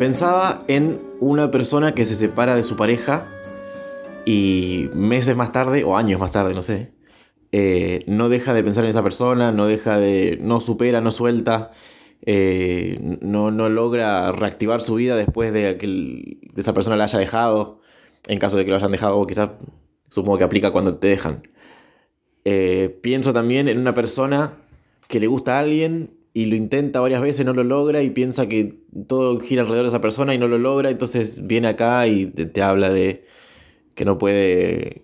Pensaba en una persona que se separa de su pareja y meses más tarde, o años más tarde, no sé, eh, no deja de pensar en esa persona, no deja de. no supera, no suelta, eh, no, no, logra reactivar su vida después de que esa persona la haya dejado, en caso de que lo hayan dejado, o quizás supongo que aplica cuando te dejan. Eh, pienso también en una persona que le gusta a alguien y lo intenta varias veces, no lo logra y piensa que todo gira alrededor de esa persona y no lo logra, entonces viene acá y te, habla de que no puede,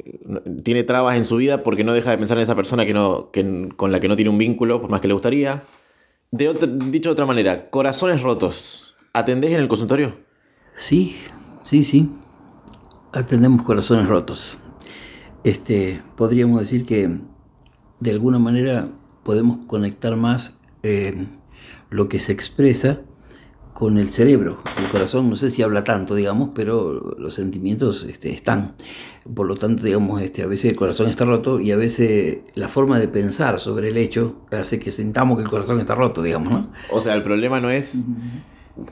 tiene trabas en su vida porque no deja de pensar en esa persona que no, con la que no tiene un vínculo, por más que le gustaría. De dicho de otra manera, corazones rotos, ¿atendés en el consultorio? Sí, sí, sí. Atendemos corazones rotos. Este, podríamos decir que de alguna manera podemos conectar más lo que se expresa con el cerebro. El corazón no sé si habla tanto, digamos, pero los sentimientos este, están. Por lo tanto, digamos, este, a veces el corazón está roto y a veces la forma de pensar sobre el hecho hace que sintamos que el corazón está roto, digamos, ¿no? O sea, el problema no es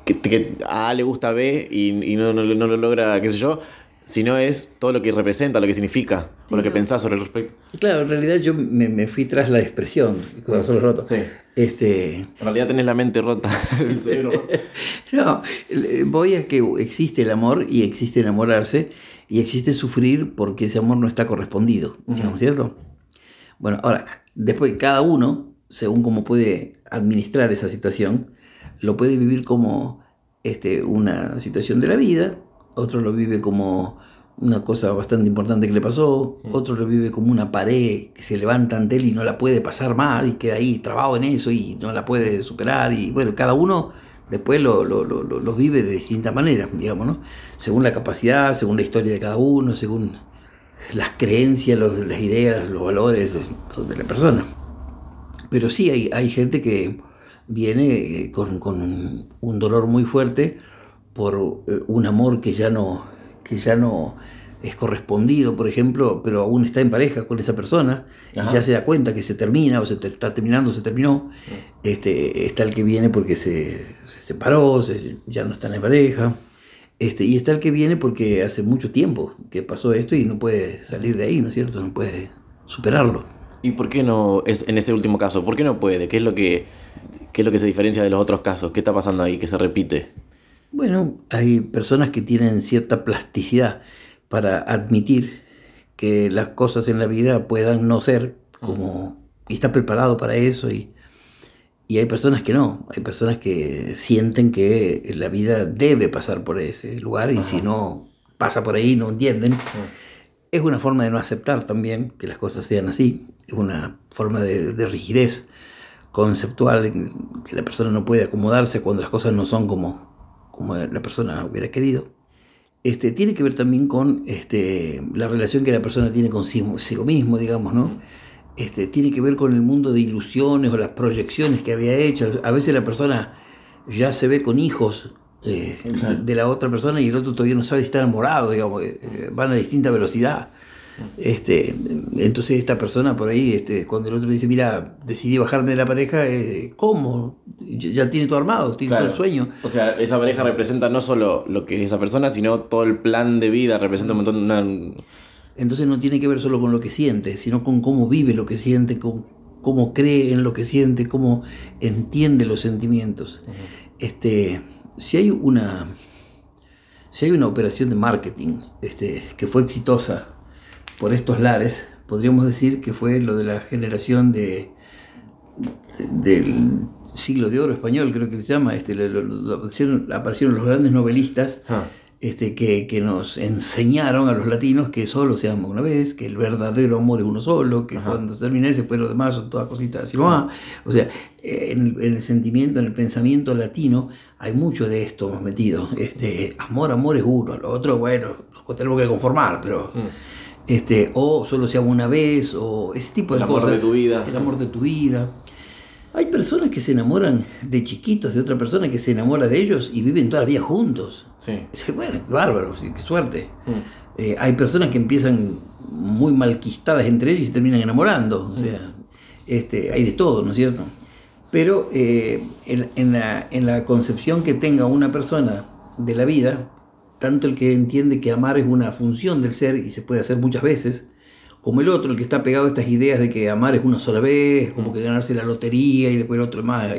que, a le gusta B y, no, no, lo logra, qué sé yo, sino es todo lo que representa, lo que significa, o lo que pensás sobre el respecto. Claro, en realidad yo me, fui tras la expresión, corazón roto. Sí. Este... En realidad tenés la mente rota, el cerebro. no, voy a que existe el amor y existe enamorarse y existe sufrir porque ese amor no está correspondido, digamos, ¿cierto? Bueno, ahora, después cada uno, según cómo puede administrar esa situación, lo puede vivir como este, una situación de la vida otro lo vive como una cosa bastante importante que le pasó, otro lo vive como una pared que se levanta ante él y no la puede pasar más y queda ahí trabado en eso y no la puede superar y bueno, cada uno después lo, lo, vive de distinta manera, digamos, ¿no? Según la capacidad, según la historia de cada uno, según las creencias, las ideas, los valores de la persona. Pero sí hay, hay gente que viene eh, con, con un dolor muy fuerte, por eh, un amor que ya no, que ya no es correspondido, por ejemplo, pero aún está en pareja con esa persona y ya se da cuenta que se termina o se está terminando, se terminó. Este, está el que viene porque se, separó, ya no está en pareja. Este, y está el que viene porque hace mucho tiempo que pasó esto y no puede salir de ahí, ¿no es cierto? No puede superarlo. ¿Y por qué no es en ese último caso? ¿Por qué no puede? ¿Qué es lo que, qué es lo que se diferencia de los otros casos? ¿Qué está pasando ahí que se repite? Bueno, hay personas que tienen cierta plasticidad para admitir que las cosas en la vida puedan no ser como... y está preparado para eso y, y hay personas que no, hay personas que sienten que la vida debe pasar por ese lugar y si no pasa por ahí no entienden. Es una forma de no aceptar también que las cosas sean así, es una forma de, de rigidez conceptual que la persona no puede acomodarse cuando las cosas no son como, como la persona hubiera querido. Este, tiene que ver también con este, la relación que la persona tiene consigo mismo, digamos, ¿no? Este, tiene que ver con el mundo de ilusiones o las proyecciones que había hecho. A veces la persona ya se ve con hijos eh, de la otra persona y el otro todavía no sabe si está enamorado, digamos, eh, eh, van a distinta velocidad. Este, entonces esta persona por ahí, este, cuando el otro le dice, mira, decidí bajarme de la pareja, eh, ¿cómo? Ya tiene todo armado, tiene todo el sueño. O sea, esa pareja representa no solo lo que es esa persona, sino todo el plan de vida, representa un montón de... Entonces no tiene que ver solo con lo que siente, sino con cómo vive lo que siente, con cómo cree en lo que siente, cómo entiende los sentimientos. este, si hay una... Si hay una operación de marketing este, que fue exitosa por estos lares, podríamos decir que fue lo de la generación de, del siglo de oro español, creo que se llama, este, aparecieron, los grandes novelistas ah. este, que, que, nos enseñaron a los latinos que solo se ama una vez, que el verdadero amor es uno solo, que cuando se termina ese, pues lo demás son todas cositas así. O sea, en el, sentimiento, en el pensamiento latino, hay mucho de esto metido. Este, amor, amor es uno, lo otro, bueno, lo tenemos que conformar, pero... Mm este, o solo se ama una vez, o ese tipo de cosas. El amor de tu vida. El amor de tu vida. Hay personas que se enamoran de chiquitos de otra persona que se enamora de ellos y viven toda la vida juntos. Sí. Bueno, qué bárbaro, qué suerte. Mm. Eh, hay personas que empiezan muy malquistadas entre ellos y se terminan enamorando. O sea, este, hay de todo, ¿no es cierto? Pero eh, en, la, en la concepción que tenga una persona de la vida, tanto el que entiende que amar es una función del ser y se puede hacer muchas veces, como el otro, el que está pegado a estas ideas de que amar es una sola vez, como que ganarse la lotería y después el otro más.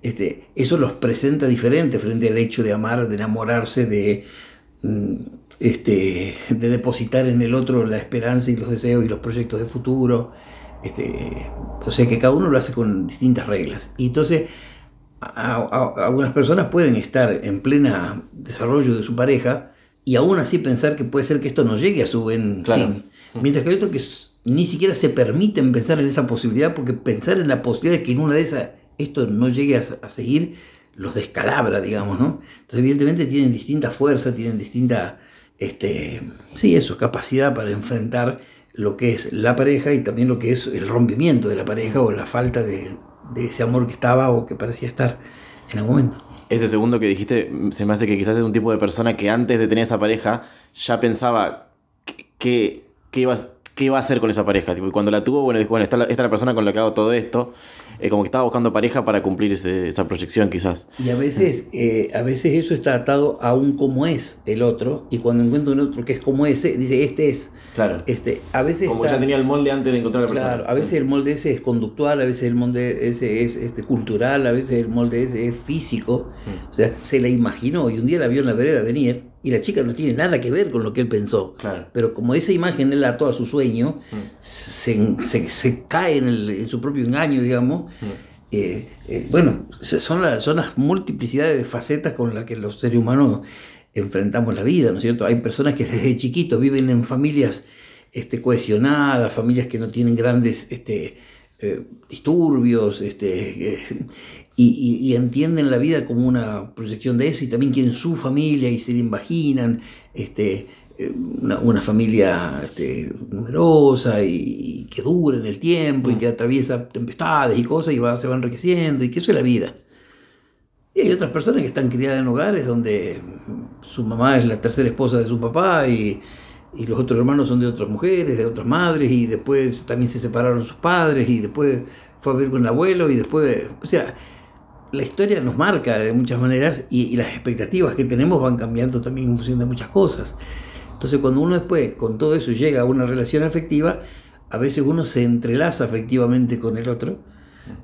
Este, eso los presenta diferente frente al hecho de amar, de enamorarse, de, mm, este, de depositar en el otro la esperanza y los deseos y los proyectos de futuro. Este, o sea que cada uno lo hace con distintas reglas. Y entonces algunas personas pueden estar en plena desarrollo de su pareja y aún así pensar que puede ser que esto no llegue a su buen fin. Mientras que hay otros que ni siquiera se permiten pensar en esa posibilidad porque pensar en la posibilidad de que en una de esas esto no llegue a, seguir los descalabra, digamos, ¿no? Entonces evidentemente tienen distinta fuerza, tienen distinta, este, sí, eso, capacidad para enfrentar lo que es la pareja y también lo que es el rompimiento de la pareja o la falta de, ese amor que estaba o que parecía estar en el momento. Ese segundo que dijiste se me hace que quizás es un tipo de persona que antes de tener esa pareja ya pensaba que, que, qué iba a hacer con esa pareja. y cuando la tuvo, bueno, dijo, bueno, esta, esta es la persona con la que hago todo esto. Eh, como que estaba buscando pareja para cumplir esa proyección quizás. Y a veces, eh, a veces eso está atado a un cómo es el otro, y cuando encuentra un otro que es como ese, dice, este es. Claro. Este, a veces como ya tenía el molde antes de encontrar a la persona. Claro, a veces el molde ese es conductual, a veces el molde ese es este, cultural, a veces el molde ese es físico. Mm. O sea, se la imaginó y un día la vio en la vereda venir y la chica no tiene nada que ver con lo que él pensó. Pero como esa imagen él ató a su sueño, mm. se, cae en, su propio engaño, digamos. Mm. Eh, eh, bueno, son, son las multiplicidades de facetas con las que los seres humanos enfrentamos la vida, ¿no es cierto? Hay personas que desde chiquitos viven en familias este, cohesionadas, familias que no tienen grandes este, eh, disturbios, este, y, entienden la vida como una proyección de eso y también quieren su familia y se le imaginan este, eh, una, familia este, numerosa y, que dure en el tiempo y mm. que atraviesa tempestades y cosas y va, se va enriqueciendo y que eso es la vida. Y hay otras personas que están criadas en hogares donde su mamá es la tercera esposa de su papá y, y los otros hermanos son de otras mujeres, de otras madres y después también se separaron sus padres y después fue a vivir con el abuelo y después, o sea, la historia nos marca de muchas maneras y, las expectativas que tenemos van cambiando también en función de muchas cosas. Entonces cuando uno después con todo eso llega a una relación afectiva, a veces uno se entrelaza afectivamente con el otro,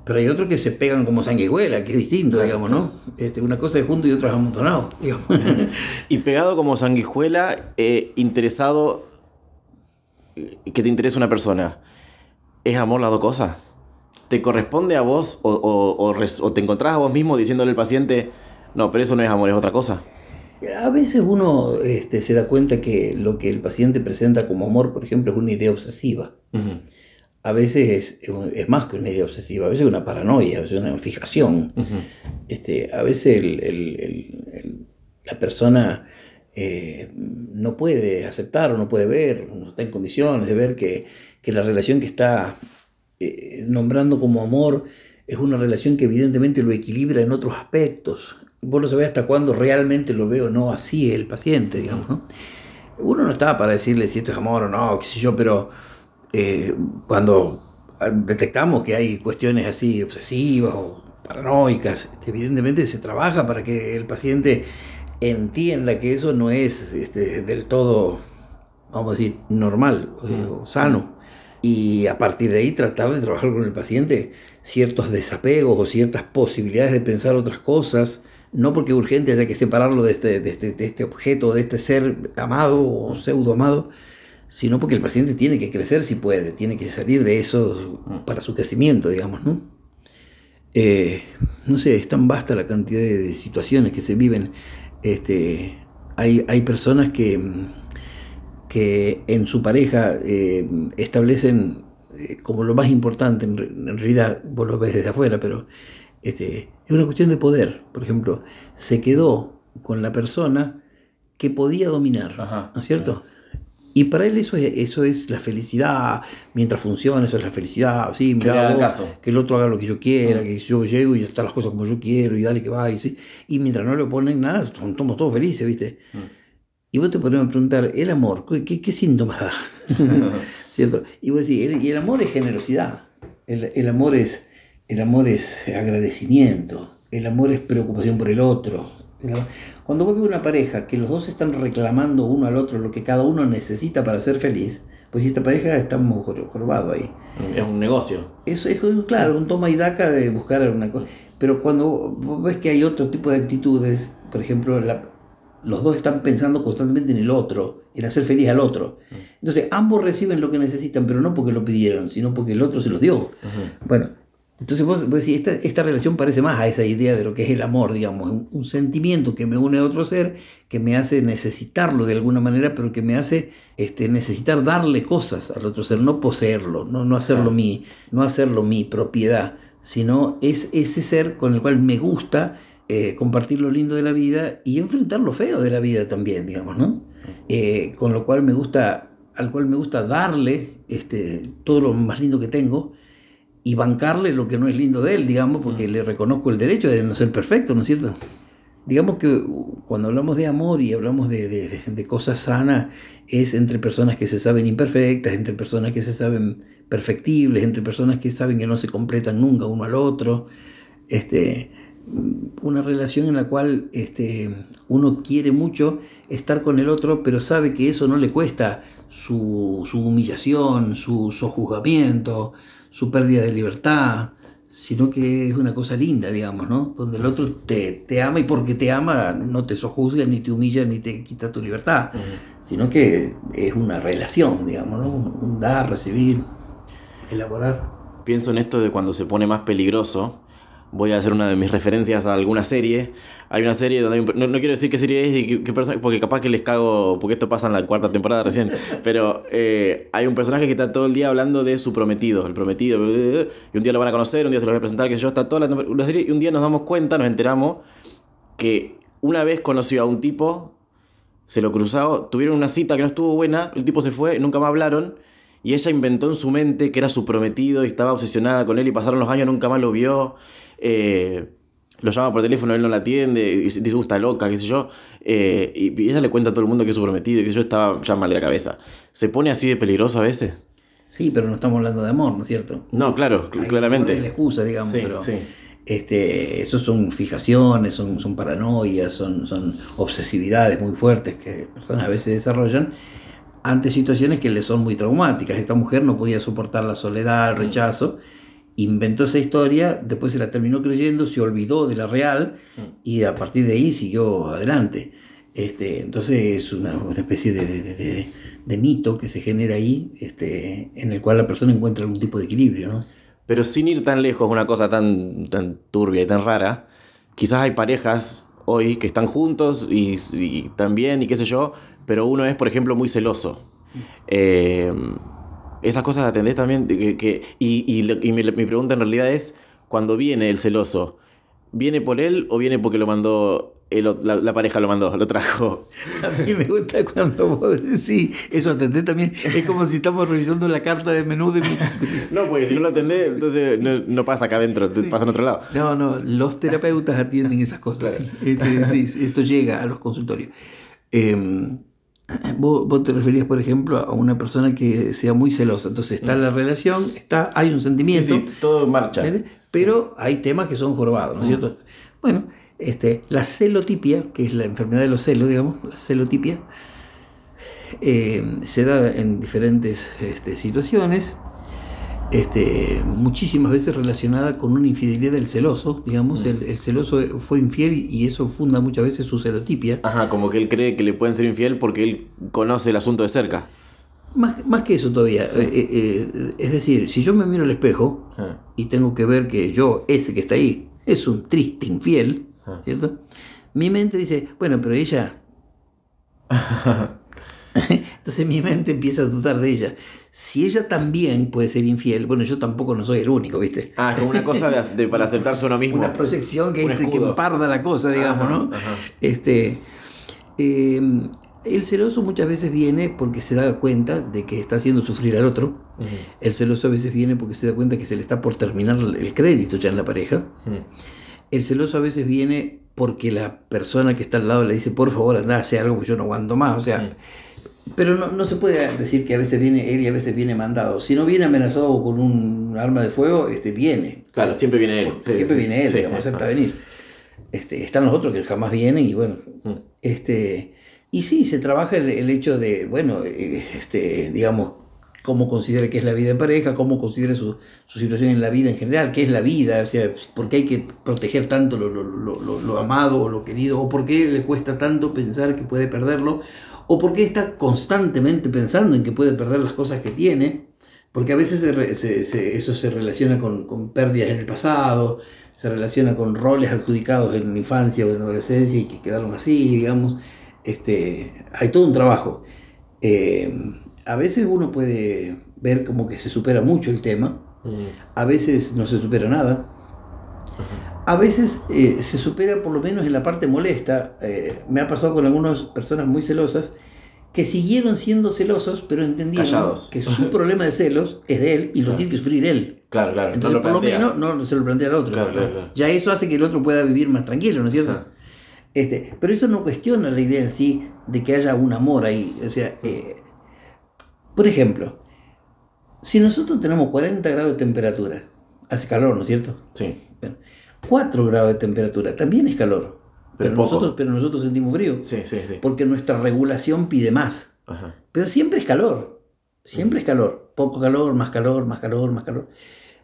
pero hay otros que se pegan como sanguijuela, que es distinto, digamos, ¿no? Este, una cosa es junto y otra es amontonado, y pegado como sanguijuela, eh, interesado, eh, que te interesa una persona, ¿es amor las dos cosas? ¿Te corresponde a vos o, te encontrás a vos mismo diciéndole al paciente, no, pero eso no es amor, es otra cosa? A veces uno este, se da cuenta que lo que el paciente presenta como amor, por ejemplo, es una idea obsesiva. A veces es, más que una idea obsesiva, a veces es una paranoia, a veces es una fijación. este, a veces la persona eh, no puede aceptar o no puede ver, no está en condiciones de ver que, que la relación que está eh, nombrando como amor es una relación que evidentemente lo equilibra en otros aspectos. Vos no sabés hasta cuándo realmente lo veo no así el paciente, digamos. Uno no está para decirle si esto es amor o no, qué sé yo, pero eh, cuando detectamos que hay cuestiones así obsesivas o paranoicas, este, evidentemente se trabaja para que el paciente entienda que eso no es este, del todo, vamos a decir, normal o sano y a partir de ahí tratar de trabajar con el paciente ciertos desapegos o ciertas posibilidades de pensar otras cosas, no porque urgente haya que separarlo de este, de este, de este objeto, de este ser amado o pseudo amado, sino porque el paciente tiene que crecer si puede, tiene que salir de eso para su crecimiento, digamos, ¿no? Eh, no sé, es tan vasta la cantidad de, situaciones que se viven. Este, hay, hay personas que que en su pareja eh, establecen eh, como lo más importante, en, realidad vos lo ves desde afuera, pero este, es una cuestión de poder. Por ejemplo, se quedó con la persona que podía dominar, ¿no es cierto? Y para él eso es, eso es la felicidad, mientras funciona, eso es la felicidad, sí, que el otro haga lo que yo quiera, que yo llego y ya están las cosas como yo quiero y dale que va, y, y mientras no le ponen nada, estamos todos felices, ¿viste? Mm. Y vos te podrías preguntar, ¿el amor? ¿Qué, qué síntomas da? ¿Cierto? Y vos decís, el, y el amor es generosidad, el, amor es, el amor es agradecimiento, el amor es preocupación por el otro, Cuando vos ves una pareja que los dos están reclamando uno al otro lo que cada uno necesita para ser feliz, pues esta pareja está muy jorobado ahí. Es un negocio. Eso es, claro, un toma y daca de buscar una cosa. Pero cuando vos ves que hay otro tipo de actitudes, por ejemplo, los dos están pensando constantemente en el otro, en hacer feliz al otro. Entonces, ambos reciben lo que necesitan, pero no porque lo pidieron, sino porque el otro se los dio. Bueno, entonces vos, decís, esta, esta, relación parece más a esa idea de lo que es el amor, digamos, un, sentimiento que me une a otro ser, que me hace necesitarlo de alguna manera, pero que me hace este, necesitar darle cosas al otro ser, no poseerlo, no, no, hacerlo, mi, no hacerlo mi propiedad, sino es ese ser con el cual me gusta eh, compartir lo lindo de la vida y enfrentar lo feo de la vida también, digamos, ¿no? Eh, con lo cual me gusta, al cual me gusta darle este, todo lo más lindo que tengo y bancarle lo que no es lindo de él, digamos, porque le reconozco el derecho de no ser perfecto, ¿no es cierto? Digamos que cuando hablamos de amor y hablamos de, de, cosas sanas, es entre personas que se saben imperfectas, entre personas que se saben perfectibles, entre personas que saben que no se completan nunca uno al otro. Este, una relación en la cual este, uno quiere mucho estar con el otro, pero sabe que eso no le cuesta su, su humillación, su sojuzgamiento, su pérdida de libertad, sino que es una cosa linda, digamos, ¿no? Donde el otro te, te ama y porque te ama no te sojuzga, ni te humilla, ni te quita tu libertad, sino que es una relación, digamos, ¿no? Un dar, recibir, elaborar. Pienso en esto de cuando se pone más peligroso, voy a hacer una de mis referencias a alguna serie. Hay una serie donde no, quiero decir qué serie es y qué, porque capaz que les cago, porque esto pasa en la cuarta temporada recién, pero eh, hay un personaje que está todo el día hablando de su prometido, el prometido, y un día lo van a conocer, un día se lo voy a presentar, que yo está toda la, serie, y un día nos damos cuenta, nos enteramos que una vez conoció a un tipo, se lo cruzó, tuvieron una cita que no estuvo buena, el tipo se fue, nunca más hablaron. Y ella inventó en su mente que era su prometido y estaba obsesionada con él y pasaron los años, nunca más lo vio. Eh, lo llama por teléfono, él no la atiende, y dice, está loca, qué sé yo. Eh, y, ella le cuenta a todo el mundo que es su prometido y que yo estaba ya mal de la cabeza. ¿Se pone así de peligroso a veces? Sí, pero no estamos hablando de amor, ¿no es cierto? No, claro, claramente. Es la excusa, digamos, pero Este, eso son fijaciones, son, son paranoias, son, son obsesividades muy fuertes que personas a veces desarrollan ante situaciones que le son muy traumáticas. Esta mujer no podía soportar la soledad, el rechazo inventó esa historia, después se la terminó creyendo, se olvidó de la real mm. y a partir de ahí siguió adelante. Este, entonces es una, especie de, mito que se genera ahí, este, en el cual la persona encuentra algún tipo de equilibrio. ¿no? Pero sin ir tan lejos, una cosa tan, tan turbia y tan rara, quizás hay parejas hoy que están juntos y, y también, y qué sé yo, pero uno es, por ejemplo, muy celoso. Mm. Eh, esas cosas atendés también. Que, y, mi, pregunta en realidad es, cuando viene el celoso, ¿viene por él o viene porque lo mandó, la, pareja lo mandó, lo trajo? A mí me gusta cuando vos decís, eso atendés también. Es como si estamos revisando la carta de menú de mi... No, porque si no lo atendés, entonces no, pasa acá adentro, pasa en otro lado. No, no, los terapeutas atienden esas cosas. Este, sí, esto llega a los consultorios. Eh, Vos, te referías, por ejemplo, a una persona que sea muy celosa. Entonces está la relación, está, hay un sentimiento. Sí, todo marcha. Pero hay temas que son jorobados, ¿no es cierto? Bueno, este, la celotipia, que es la enfermedad de los celos, digamos, la celotipia, eh, se da en diferentes este, situaciones este, muchísimas veces relacionada con una infidelidad del celoso, digamos, el, celoso fue infiel y eso funda muchas veces su celotipia. Ajá, como que él cree que le pueden ser infiel porque él conoce el asunto de cerca. Más, más que eso todavía, eh, eh, eh, es decir, si yo me miro al espejo y tengo que ver que yo, ese que está ahí, es un triste infiel, ¿cierto? Mi mente dice, bueno, pero ella... Entonces mi mente empieza a dudar de ella. Si ella también puede ser infiel, bueno, yo tampoco no soy el único, ¿viste? Ah, como una cosa de, para aceptarse uno mismo. Una proyección que, este, que emparda la cosa, digamos, ¿no? Este, em, el celoso muchas veces viene porque se da cuenta de que está haciendo sufrir al otro. El celoso a veces viene porque se da cuenta que se le está por terminar el crédito ya en la pareja. El celoso a veces viene porque la persona que está al lado le dice, por favor, anda, hace algo que yo no aguanto más. O sea, pero no, no, se puede decir que a veces viene él y a veces viene mandado. Si no viene amenazado con un arma de fuego, este viene. Claro, siempre viene él. Siempre viene él, digamos, acepta venir. Este, están los otros que jamás vienen y bueno, Mm. este, y sí, se trabaja el, el hecho de, bueno, eh, este, digamos, cómo considera que es la vida en pareja, cómo considera su, su situación en la vida en general, qué es la vida, o sea, por qué hay que proteger tanto lo, lo- lo- lo- lo amado o lo querido, o por qué le cuesta tanto pensar que puede perderlo, o por qué está constantemente pensando en que puede perder las cosas que tiene, porque a veces se re- se- se- eso se relaciona con, con pérdidas en el pasado, se relaciona con roles adjudicados en la infancia o en la adolescencia y que quedaron así, digamos. Este, hay todo un trabajo. Eh, a veces uno puede ver como que se supera mucho el tema, a veces no se supera nada, a veces eh, se supera por lo menos en la parte molesta. Eh, me ha pasado con algunas personas muy celosas que siguieron siendo celosos, pero entendieron Callados. que su problema de celos es de él y lo tiene que sufrir él. Claro, claro. Entonces, no por lo menos no se lo plantea al otro. Claro, claro, claro. Ya eso hace que el otro pueda vivir más tranquilo, ¿no es cierto? Este, pero eso no cuestiona la idea en sí de que haya un amor ahí. O sea, eh, por ejemplo, si nosotros tenemos 40 grados de temperatura, hace calor, ¿no es cierto? Sí. Bueno, 4 grados de temperatura también es calor. Pero nosotros, pero nosotros sentimos frío. Sí, sí, sí. Porque nuestra regulación pide más. Ajá. Pero siempre es calor. Siempre es calor. Poco calor, más calor, más calor, más calor.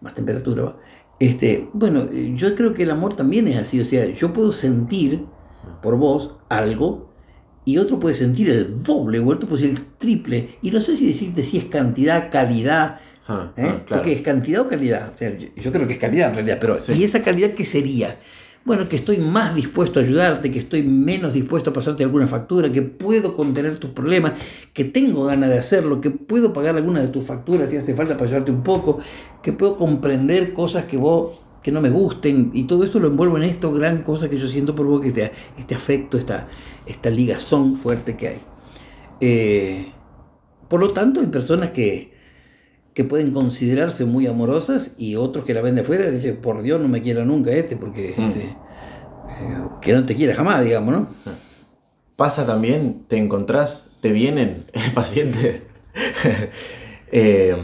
Más temperatura. ¿va? Este, bueno, eh, yo creo que el amor también es así. O sea, yo puedo sentir por vos algo y otro puede sentir el doble o otro puede el triple. Y no sé si decirte si es cantidad, calidad. Ajá, ¿eh? ah, claro. Porque es cantidad o calidad. O sea, yo, yo creo que es calidad en realidad. Pero Sí. ¿y esa calidad qué sería? Bueno, que estoy más dispuesto a ayudarte, que estoy menos dispuesto a pasarte alguna factura, que puedo contener tus problemas, que tengo ganas de hacerlo, que puedo pagar alguna de tus facturas si hace falta para ayudarte un poco, que puedo comprender cosas que vos que no me gusten y todo esto lo envuelvo en esto gran cosa que yo siento por vos que este, este afecto esta, esta ligazón fuerte que hay Eh, por lo tanto hay personas que que pueden considerarse muy amorosas y otros que la ven de afuera dicen, por Dios, no me quiera nunca este, porque Mm. este, eh, que no te quiera jamás, digamos, ¿no? Pasa también, te encontrás, te vienen pacientes eh,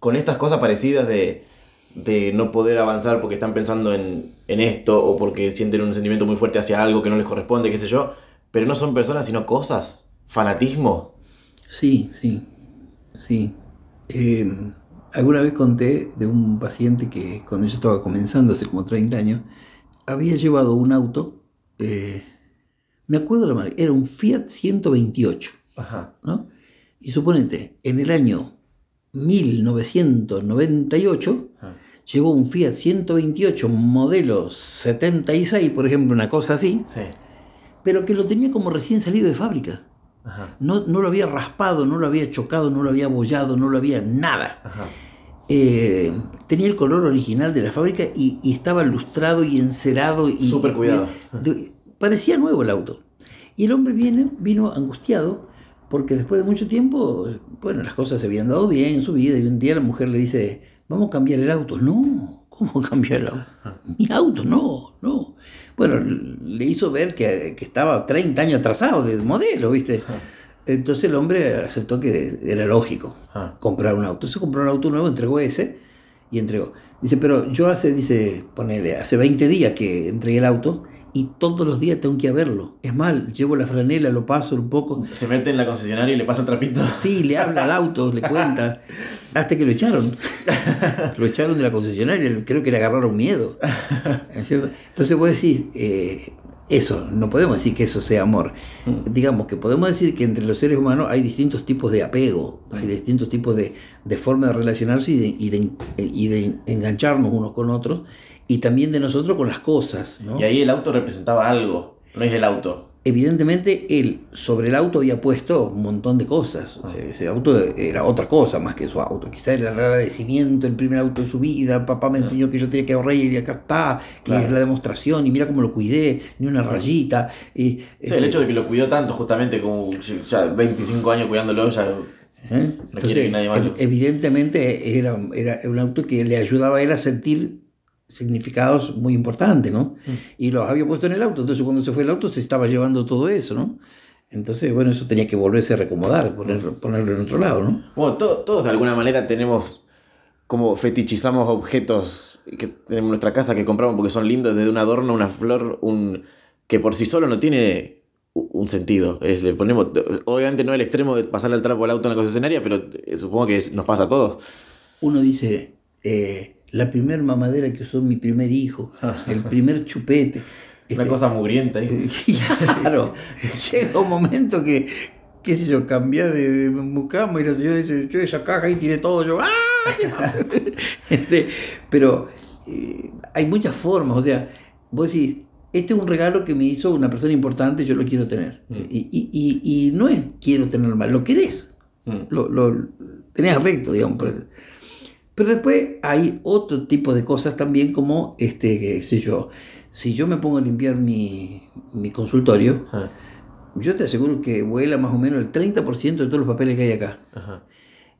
con estas cosas parecidas de, de no poder avanzar porque están pensando en, en esto o porque sienten un sentimiento muy fuerte hacia algo que no les corresponde, qué sé yo, pero no son personas sino cosas, fanatismo. Sí, sí, sí. Eh, alguna vez conté de un paciente que cuando yo estaba comenzando, hace como 30 años, había llevado un auto, eh, me acuerdo la marca, era un Fiat 128. Ajá. ¿no? Y suponete, en el año 1998 llevó un Fiat 128 modelo 76, por ejemplo, una cosa así, Sí. pero que lo tenía como recién salido de fábrica. Ajá. No, no lo había raspado, no lo había chocado, no lo había abollado, no lo había nada. Ajá. Eh, tenía el color original de la fábrica y, y estaba lustrado y encerado. y Súper cuidado. de- parecía nuevo el auto. Y el hombre viene, vino angustiado porque después de mucho tiempo, bueno, las cosas se habían dado bien en su vida y un día la mujer le dice, vamos a cambiar el auto. No, ¿cómo cambiar el auto? Mi auto, no, no. Bueno, le hizo ver que, que estaba 30 años atrasado de modelo, ¿viste? Entonces el hombre aceptó que era lógico comprar un auto. Se compró un auto nuevo, entregó ese y entregó. Dice, pero yo hace, dice, ponele, hace 20 días que entregué el auto y todos los días tengo que ir a verlo. Es mal, llevo la franela, lo paso un poco. Se mete en la concesionaria y le pasa el trapito. Sí, le habla al auto, le cuenta. Hasta que lo echaron. Lo echaron de la concesionaria, creo que le agarraron miedo. ¿Es cierto? Entonces vos decís, eh, eso, no podemos decir que eso sea amor. Digamos que podemos decir que entre los seres humanos hay distintos tipos de apego, hay distintos tipos de, de forma de relacionarse y de, y de- y de engancharnos unos con otros, y también de nosotros con las cosas. ¿no? Y ahí el auto representaba algo, no es el auto. Evidentemente él sobre el auto había puesto un montón de cosas. Ese auto era otra cosa más que su auto. Quizá era el agradecimiento, el primer auto de su vida. Papá me enseñó que yo tenía que ahorrar y acá está. Y Claro. es la demostración. Y mira cómo lo cuidé, ni una rayita. Y, Sí, el hecho de que lo cuidó tanto, justamente como ya 25 años cuidándolo, ya ¿eh? que nadie más lo- ev- evidentemente era, era un auto que le ayudaba a él a sentir significados muy importantes, ¿no? Mm. Y los había puesto en el auto, entonces cuando se fue el auto se estaba llevando todo eso, ¿no? Entonces, bueno, eso tenía que volverse a recomodar, poner, ponerlo en otro lado, ¿no? Bueno, to- todos de alguna manera tenemos como fetichizamos objetos que tenemos en nuestra casa que compramos porque son lindos, desde un adorno, una flor, un que por sí solo no tiene un sentido. Es, le ponemos, obviamente no el extremo de pasarle al trapo al auto en la concesionaria, pero eh, supongo que nos pasa a todos. Uno dice, eh, la primer mamadera que usó mi primer hijo, el primer chupete. Una Este, cosa mugrienta. ahí. Claro, llega un momento que, qué sé yo, cambié de, de mucama y la señora dice, yo esa caja ahí tiré todo, yo, ¡ah! Este, pero eh, hay muchas formas, o sea, vos decís, este es un regalo que me hizo una persona importante, yo lo quiero tener. Y, y- y- y no es quiero tenerlo mal, lo querés, Mm. lo, lo- tenés afecto, digamos. Pero, pero después hay otro tipo de cosas también como, este, qué sé yo, si yo me pongo a limpiar mi, mi consultorio, yo te aseguro que vuela más o menos el 30% de todos los papeles que hay acá. Ajá,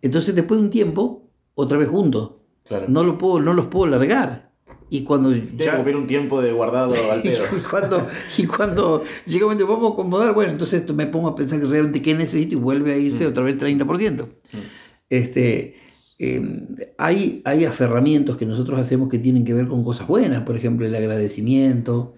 Entonces después de un tiempo, otra vez juntos, claro. no, lo puedo, no los puedo largar. Y cuando que ya... cumplir un tiempo de guardado al pedo. Y cuando, y cuando llega un momento, vamos a acomodar, bueno, entonces me pongo a pensar que realmente qué necesito y vuelve a irse otra vez el 30%. Este, eh, hay, hay aferramientos que nosotros hacemos que tienen que ver con cosas buenas, por ejemplo, el agradecimiento,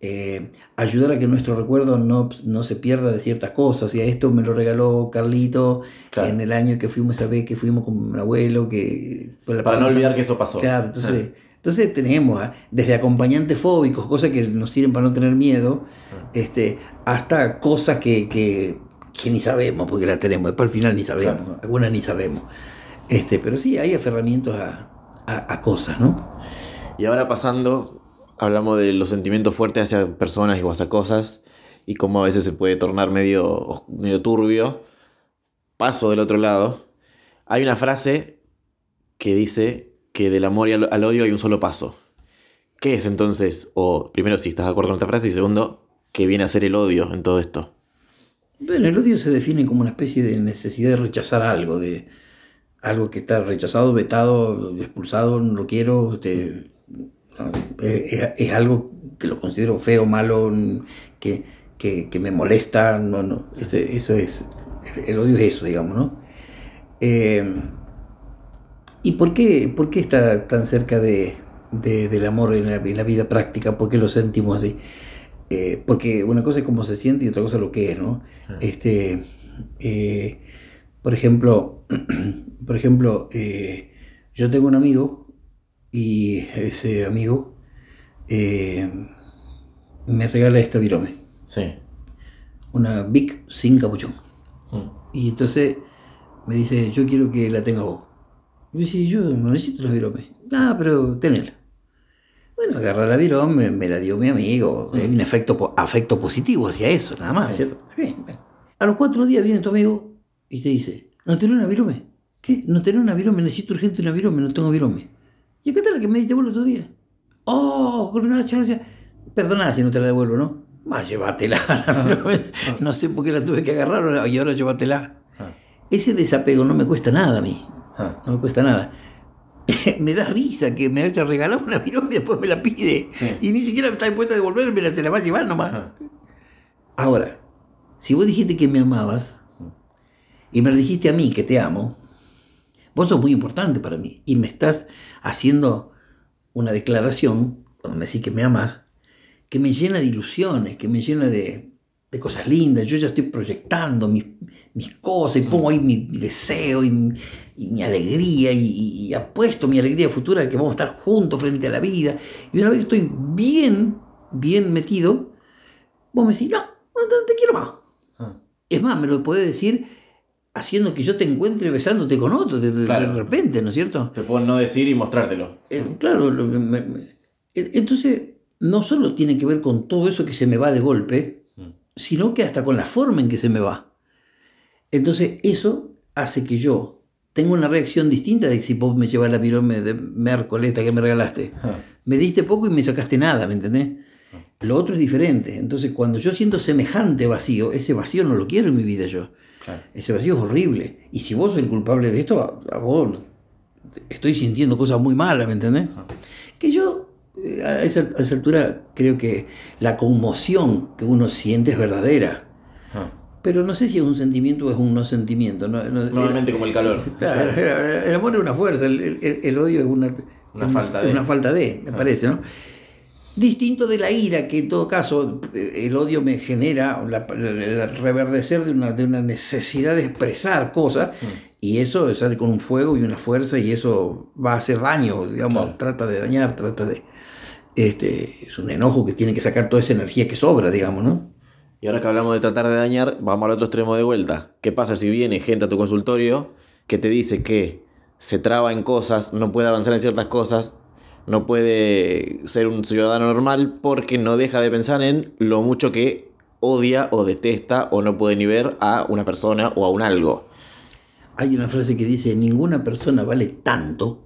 eh, ayudar a que nuestro recuerdo no, no se pierda de ciertas cosas. Y a esto me lo regaló Carlito Claro. en el año que fuimos a ver, que fuimos con mi abuelo, que fue la Para no olvidar que eso pasó. Claro, entonces, entonces tenemos ah, desde acompañantes fóbicos, cosas que nos sirven para no tener miedo, este, hasta cosas que, que, que ni sabemos, porque las tenemos, después al final ni sabemos, Claro. algunas ni sabemos. Este, pero sí, hay aferramientos a, a- a cosas, ¿no? Y ahora pasando, hablamos de los sentimientos fuertes hacia personas y hacia cosas y cómo a veces se puede tornar medio, medio turbio. Paso del otro lado. Hay una frase que dice que del amor y al, al odio hay un solo paso. ¿Qué es entonces? O primero, si estás de acuerdo con esta frase y segundo, ¿qué viene a ser el odio en todo esto? Bueno, el odio se define como una especie de necesidad de rechazar algo, de algo que está rechazado, vetado, expulsado, no lo quiero, este, no, es, algo que lo considero feo, malo, que, que- que me molesta, no, no, eso, eso es, el odio es eso, digamos, ¿no? Eh, ¿Y por qué, por qué está tan cerca de, de- del amor en la, en la vida práctica? ¿Por qué lo sentimos así? Eh, porque una cosa es cómo se siente y otra cosa es lo que es, ¿no? Este, eh, por ejemplo, por ejemplo eh, yo tengo un amigo y ese amigo eh, me regala esta virome, Sí. una Big sin capuchón. Mm. Y entonces me dice, yo quiero que la tenga vos. Y yo dice, yo no necesito la virome. Ah, pero tenela. Bueno, agarra la virome, me, me la dio mi amigo. Hay un efecto, afecto positivo hacia eso, nada más, Sí. ¿cierto? Bien, bueno. A los cuatro días viene tu amigo y te dice, ¿no tenés una virome? ¿Qué? ¿No tenés una virome? Necesito urgente una virome, no tengo virome. ¿Y acá está la que me diste vos el otro día? Oh, gracias, gracias. Perdona si no te la devuelvo, ¿no? Más llévatela. la virome. No sé por qué la tuve que agarrar y ahora llévatela. Ah. Ese desapego no me cuesta nada a mí. Ah. No me cuesta nada. me da risa que me haya regalado una virome y después me la pide. Sí. Y ni siquiera está dispuesta a devolverme, se la va a llevar nomás. Ah. Ahora, si vos dijiste que me amabas y me lo dijiste a mí que te amo, vos sos muy importante para mí y me estás haciendo una declaración, cuando me decís que me amas, que me llena de ilusiones, que me llena de, de cosas lindas. Yo ya estoy proyectando mis, mis cosas y pongo ahí mi, mi deseo y, mi- y mi alegría y, y- apuesto mi alegría futura de que vamos a estar juntos frente a la vida. Y una vez que estoy bien, bien metido, vos me decís, no, no te, quiero más. Ah. Es más, me lo puedes decir haciendo que yo te encuentre besándote con otro de, de- Claro. de repente, ¿no es cierto? Te puedo no decir y mostrártelo. Eh, claro, lo- me- me- entonces no solo tiene que ver con todo eso que se me va de golpe, Mm. sino que hasta con la forma en que se me va. Entonces eso hace que yo tenga una reacción distinta de que si vos me llevas la pirome de Mercoleta que me regalaste. Ah. Me diste poco y me sacaste nada, ¿me entendés? Lo otro es diferente. Entonces cuando yo siento semejante vacío, ese vacío no lo quiero en mi vida yo. Claro. Ese vacío es horrible. Y si vos sos el culpable de esto, a, a vos estoy sintiendo cosas muy malas, ¿me entendés? Que yo, eh, a esa, a esa altura, creo que la conmoción que uno siente es verdadera. Ah. Pero no sé si es un sentimiento o es un no sentimiento. No, no- Normalmente como el calor. Claro, el amor es una fuerza, el, el- el odio es una, Una es falta de. una falta de, me parece, ¿no? Distinto de la ira, que en todo caso eh, el odio me genera la- la- el reverdecer de una, de una necesidad de expresar cosas, y eso sale con un fuego y una fuerza, y eso va a hacer daño, digamos, Claro. trata de dañar, trata de... Este, es un enojo que tiene que sacar toda esa energía que sobra, digamos, ¿no? Y ahora que hablamos de tratar de dañar, vamos al otro extremo de vuelta. ¿Qué pasa si viene gente a tu consultorio que te dice que se traba en cosas, no puede avanzar en ciertas cosas, no puede ser un ciudadano normal porque no deja de pensar en lo mucho que odia o detesta o no puede ni ver a una persona o a un algo? Hay una frase que dice, ninguna persona vale tanto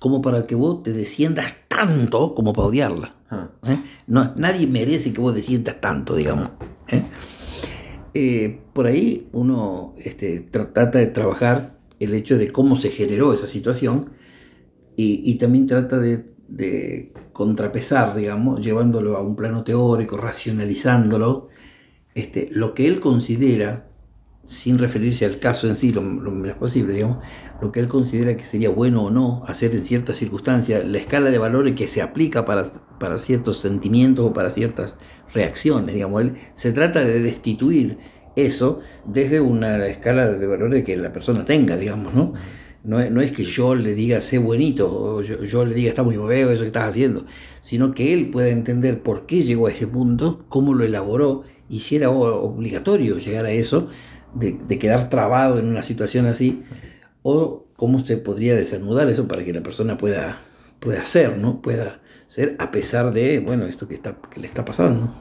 como para que vos te desciendas tanto como para odiarla. Ah. ¿eh? No, nadie merece que vos desciendas tanto, digamos. ¿eh? Eh, por ahí uno este, tra- trata de trabajar el hecho de cómo se generó esa situación y, también trata de, de contrapesar, digamos, llevándolo a un plano teórico, racionalizándolo, este, lo que él considera, sin referirse al caso en sí lo, lo menos posible, digamos, lo que él considera que sería bueno o no hacer en ciertas circunstancias, la escala de valores que se aplica para, para ciertos sentimientos o para ciertas reacciones, digamos, él se trata de destituir eso desde una escala de valores que la persona tenga, digamos, ¿no? No es, no es que yo le diga, sé buenito, o yo, le diga, está muy feo eso que estás haciendo, sino que él pueda entender por qué llegó a ese punto, cómo lo elaboró, y si era obligatorio llegar a eso, de, de quedar trabado en una situación así, o cómo se podría desanudar eso para que la persona pueda, pueda ser, ¿no? Pueda ser a pesar de, bueno, esto que, está, que le está pasando.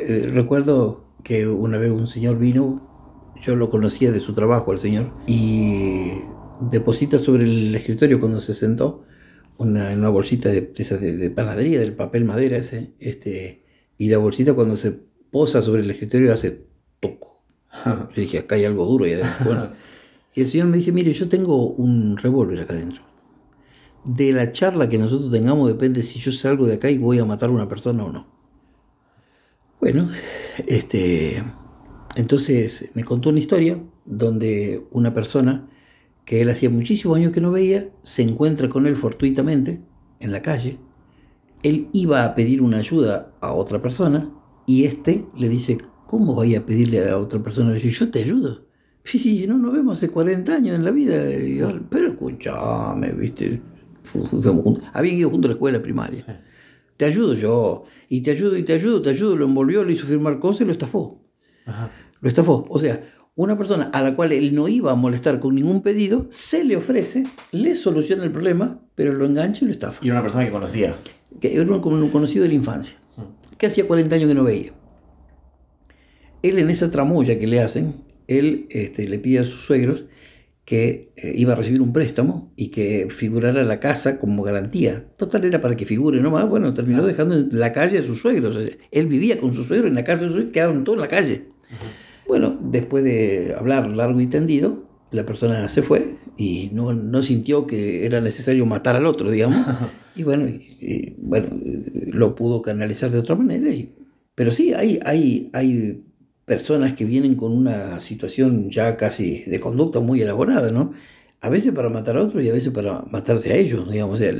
Eh, recuerdo que una vez un señor vino, yo lo conocía de su trabajo al señor, y deposita sobre el escritorio cuando se sentó una, una bolsita de, de de panadería, del papel madera ese, este, y la bolsita cuando se posa sobre el escritorio hace toco. Yo dije, acá hay algo duro y adentro. Bueno, y el señor me dice, mire, yo tengo un revólver acá adentro. De la charla que nosotros tengamos depende si yo salgo de acá y voy a matar a una persona o no. Bueno, este, entonces me contó una historia donde una persona que él hacía muchísimos años que no veía se encuentra con él fortuitamente en la calle. Él iba a pedir una ayuda a otra persona y este le dice, ¿cómo voy a pedirle a otra persona? Le dice, yo te ayudo. Sí, sí, no nos vemos hace 40 años en la vida. Y yo, pero escúchame, viste. Habían ido juntos a la escuela primaria. Te ayudo yo. Y te ayudo y te ayudo, te ayudo. Lo envolvió, le hizo firmar cosas y lo estafó. Lo estafó. O sea, una persona a la cual él no iba a molestar con ningún pedido, se le ofrece, le soluciona el problema, pero lo engancha y lo estafa. Y una persona que conocía. Que era un conocido de la infancia, que hacía 40 años que no veía. Él en esa tramoya que le hacen, él este, le pide a sus suegros que eh, iba a recibir un préstamo y que figurara la casa como garantía. Total era para que figure nomás. Bueno, terminó dejando en la calle a sus suegros. Él vivía con sus suegros en la casa de sus suegros, quedaron todos en la calle. Bueno, después de hablar largo y tendido, la persona se fue y no, no sintió que era necesario matar al otro, digamos. Y bueno, y- y, bueno lo pudo canalizar de otra manera. y- pero sí, hay, hay, hay personas que vienen con una situación ya casi de conducta muy elaborada, ¿no? A veces para matar a otros y a veces para matarse a ellos, digamos. O sea,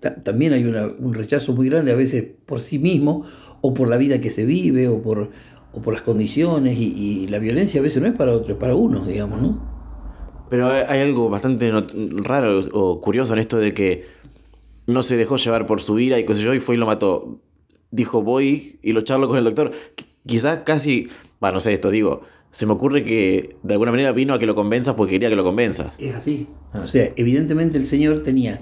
ta- también hay una- un rechazo muy grande a veces por sí mismo o por la vida que se vive o por, o por las condiciones y, y la violencia a veces no es para otro, es para uno, digamos, ¿no? Pero hay algo bastante raro o curioso en esto de que no se dejó llevar por su ira y qué sé yo y fue y lo mató. Dijo, voy y lo charlo con el doctor. Qu- Quizás casi, bueno, no sé, esto digo, se me ocurre que de alguna manera vino a que lo convenzas porque quería que lo convenzas. Es así. O sea, evidentemente el Señor tenía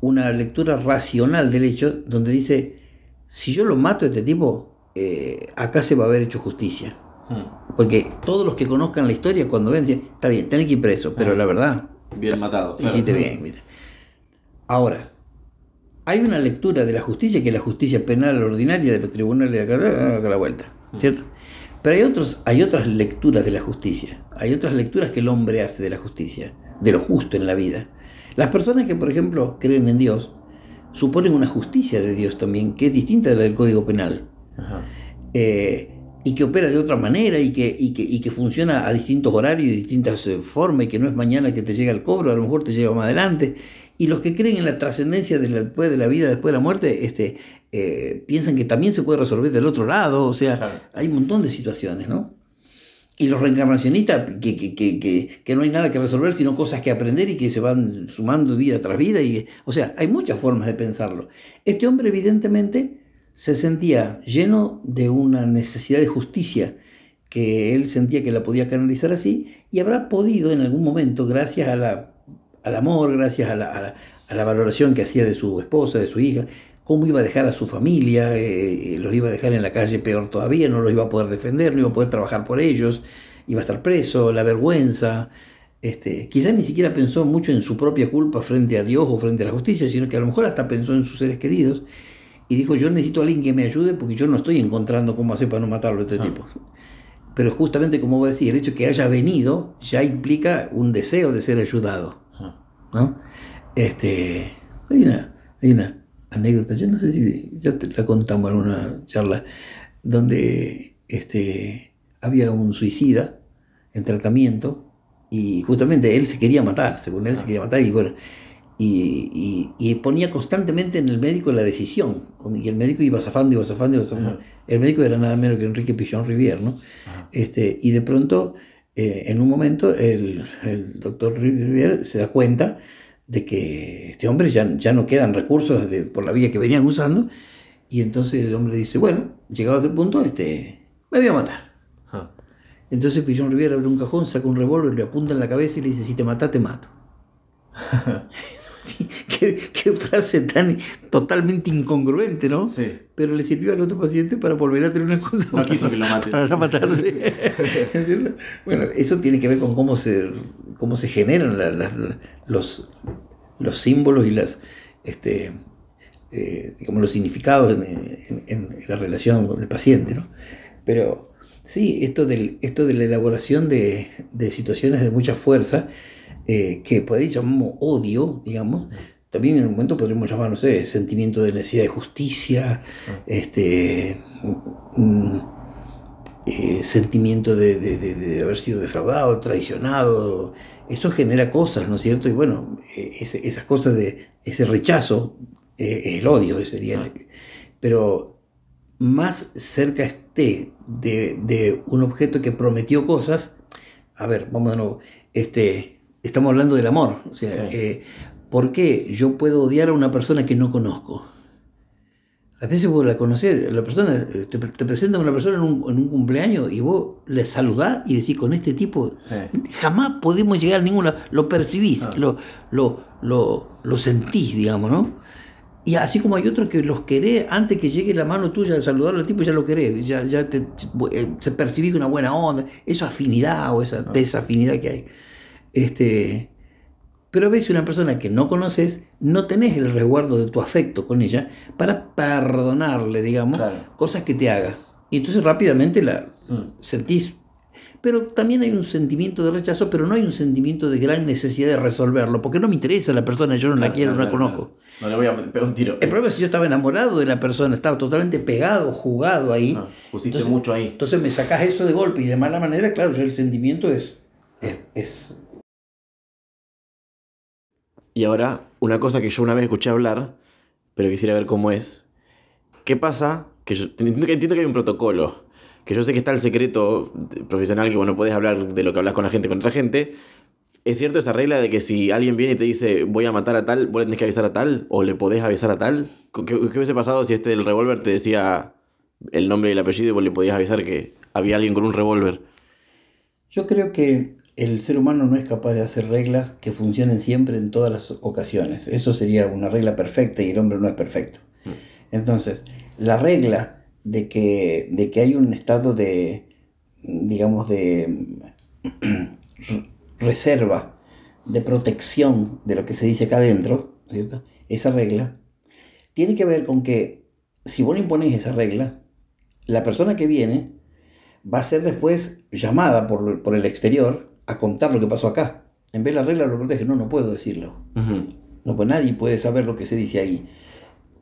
una lectura racional del hecho donde dice, si yo lo mato a este tipo, eh, acá se va a haber hecho justicia. Porque todos los que conozcan la historia cuando ven, dicen, está bien, tenés que ir preso, pero la verdad, Bien matado. hiciste bien. ¿viste? Ahora, hay una lectura de la justicia que es la justicia penal ordinaria de los tribunales de acá, acá a la vuelta, ¿cierto? Pero hay, otros, hay otras lecturas de la justicia, hay otras lecturas que el hombre hace de la justicia, de lo justo en la vida. Las personas que, por ejemplo, creen en Dios, suponen una justicia de Dios también, que es distinta de la del Código Penal. Ajá. Eh, y que opera de otra manera y que, y que, y que funciona a distintos horarios y distintas eh, formas y que no es mañana que te llega el cobro, a lo mejor te llega más adelante. Y los que creen en la trascendencia de la, después de la vida, después de la muerte, este, eh, piensan que también se puede resolver del otro lado. O sea, Claro. hay un montón de situaciones, ¿no? Y los reencarnacionistas, que, que, que, que, que no hay nada que resolver, sino cosas que aprender y que se van sumando vida tras vida. Y, o sea, hay muchas formas de pensarlo. Este hombre, evidentemente, se sentía lleno de una necesidad de justicia que él sentía que la podía canalizar así y habrá podido en algún momento, gracias a la, al amor, gracias a la, a, la, valoración que hacía de su esposa, de su hija, cómo iba a dejar a su familia, eh, eh, los iba a dejar en la calle peor todavía, no los iba a poder defender, no iba a poder trabajar por ellos, iba a estar preso, la vergüenza. Este, quizás ni siquiera pensó mucho en su propia culpa frente a Dios o frente a la justicia, sino que a lo mejor hasta pensó en sus seres queridos y dijo, yo necesito a alguien que me ayude porque yo no estoy encontrando cómo hacer para no matarlo a este Ah. tipo. Pero justamente como voy a decir, el hecho de que haya venido ya implica un deseo de ser ayudado. Ajá. ¿no? Este, hay, una, hay una anécdota, yo no sé si ya te la contamos en una charla, donde este, había un suicida en tratamiento y justamente él se quería matar, según él se quería matar y bueno, y, y- y ponía constantemente en el médico la decisión, y el médico iba zafando, iba zafando, iba zafando. Ajá. El médico era nada menos que Enrique Pichón Rivière, ¿no? Este, y de pronto, eh, en un momento, el, el doctor Rivière se da cuenta de que este hombre ya, ya no quedan recursos de- por la vía que venían usando, y entonces el hombre dice, bueno, llegado a este punto, este, me voy a matar. Ajá. Entonces Pichón Rivière abre un cajón, saca un revólver, le apunta en la cabeza y le dice, si te matas, te mato. Qué, qué frase tan totalmente incongruente, ¿no? Sí. Pero le sirvió al otro paciente para volver a tener una cosa No quiso que lo mate. para matarse. Bueno, eso tiene que ver con cómo se, cómo se generan la- los, los símbolos y las, este, eh, digamos, los significados en, en- en la relación con el paciente. ¿no? Pero sí, esto, del, esto de la elaboración de, de situaciones de mucha fuerza, eh, que puede llamamos odio, digamos, también en un momento podríamos llamar, no sé, sentimiento de necesidad de justicia, este, mm, eh, sentimiento de, de- de- de haber sido defraudado, traicionado. Eso genera cosas, ¿no es cierto? Y bueno, eh, ese- esas cosas de ese rechazo eh, el odio, ese sería el- pero más cerca esté de, de un objeto que prometió cosas, a ver, vamos de nuevo, este, estamos hablando del amor, o sea, Sí. eh, ¿por qué yo puedo odiar a una persona que no conozco? A veces vos la conocés, la persona, eh, te, te presenta a una persona en un, en un cumpleaños y vos le saludás y decís, con este tipo Sí. jamás podemos llegar a ninguna, lo percibís, Ah. lo, lo, lo, lo sentís, digamos, ¿no? Y así como hay otros que los querés, antes que llegue la mano tuya al saludarlo al tipo, ya lo querés, ya, ya te, eh, se percibís una buena onda, esa afinidad o esa desafinidad que hay. Este, pero a veces una persona que no conoces, no tenés el resguardo de tu afecto con ella para perdonarle, digamos, Claro. cosas que te haga. Y entonces rápidamente la Mm. sentís. Pero también hay un sentimiento de rechazo, pero no hay un sentimiento de gran necesidad de resolverlo, porque no me interesa la persona, yo no la quiero, no la conozco. claro. No le voy a pegar un tiro. El problema es que yo estaba enamorado de la persona, estaba totalmente pegado, jugado ahí. Ah, pusiste Entonces- mucho ahí. Entonces me sacás eso de golpe y de mala manera, claro, yo el sentimiento es, es, es Y ahora, una cosa que yo una vez escuché hablar, pero quisiera ver cómo es. ¿Qué pasa? Que yo entiendo que, hay un protocolo. Que yo sé que está el secreto profesional, que bueno, puedes hablar de lo que hablas con la gente, con otra gente. ¿Es cierto esa regla de que si alguien viene y te dice voy a matar a tal, vos le tenés que avisar a tal? ¿O le podés avisar a tal? ¿Qué, qué hubiese pasado si este del revólver te decía el nombre y el apellido y vos le podías avisar que había alguien con un revólver? Yo creo que el ser humano no es capaz de hacer reglas que funcionen siempre en todas las ocasiones. Eso sería una regla perfecta y el hombre no es perfecto. Entonces, la regla de que, de que hay un estado de, digamos, de reserva, de protección de lo que se dice acá adentro, ¿cierto? Esa regla tiene que ver con que si vos le imponés esa regla, la persona que viene va a ser después llamada por, por el exterior a contar lo que pasó acá. En vez de la regla lo protege, no, no puedo decirlo. No, pues nadie puede saber lo que se dice ahí.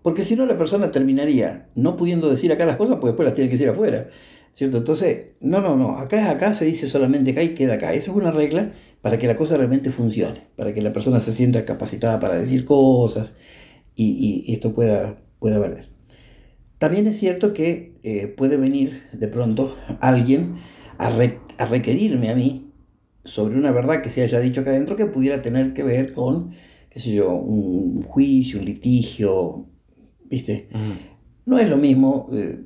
Porque si no, la persona terminaría no pudiendo decir acá las cosas, pues después las tiene que decir afuera. ¿Cierto? Entonces, no, no, no, acá es acá, se dice solamente acá y queda acá. Esa es una regla para que la cosa realmente funcione, para que la persona se sienta capacitada para decir cosas y, esto pueda, pueda valer. También es cierto que eh, puede venir de pronto alguien a, a requerirme a mí sobre una verdad que se haya dicho acá adentro que pudiera tener que ver con, qué sé yo, un juicio, un litigio, ¿viste? No es lo mismo eh,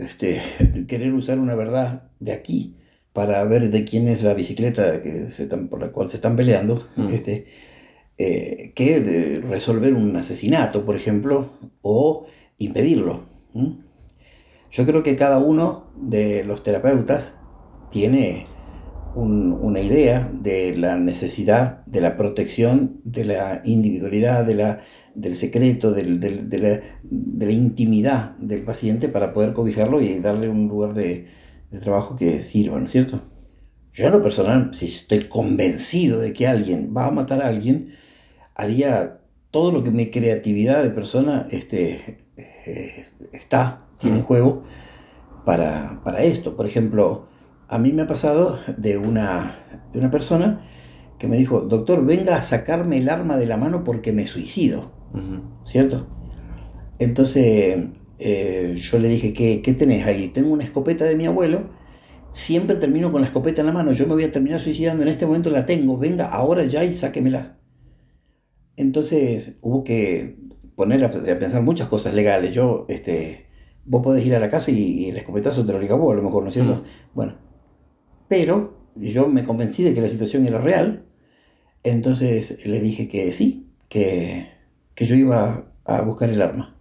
este, querer usar una verdad de aquí para ver de quién es la bicicleta que se por la cual se están peleando, este, eh, que de resolver un asesinato, por ejemplo, o impedirlo. Yo creo que cada uno de los terapeutas tiene una idea de la necesidad de la protección de la individualidad, de la, del secreto, del, de, la, de, la, intimidad del paciente para poder cobijarlo y darle un lugar de, de trabajo que sirva, ¿no es cierto? Yo en lo personal, si estoy convencido de que alguien va a matar a alguien, haría todo lo que mi creatividad de persona este, eh, está, tiene en juego para, para esto. Por ejemplo, a mí me ha pasado de una, de una persona que me dijo, doctor, venga a sacarme el arma de la mano porque me suicido, ¿cierto? Entonces eh, yo le dije, ¿qué, ¿qué tenés ahí? Tengo una escopeta de mi abuelo, siempre termino con la escopeta en la mano, yo me voy a terminar suicidando, en este momento la tengo, venga ahora ya y sáquemela. Entonces hubo que poner a, pensar muchas cosas legales. Yo, este, vos podés ir a la casa y, el escopetazo te lo vos, a lo mejor, ¿no es cierto? Bueno, pero yo me convencí de que la situación era real, entonces le dije que sí, que, yo iba a buscar el arma.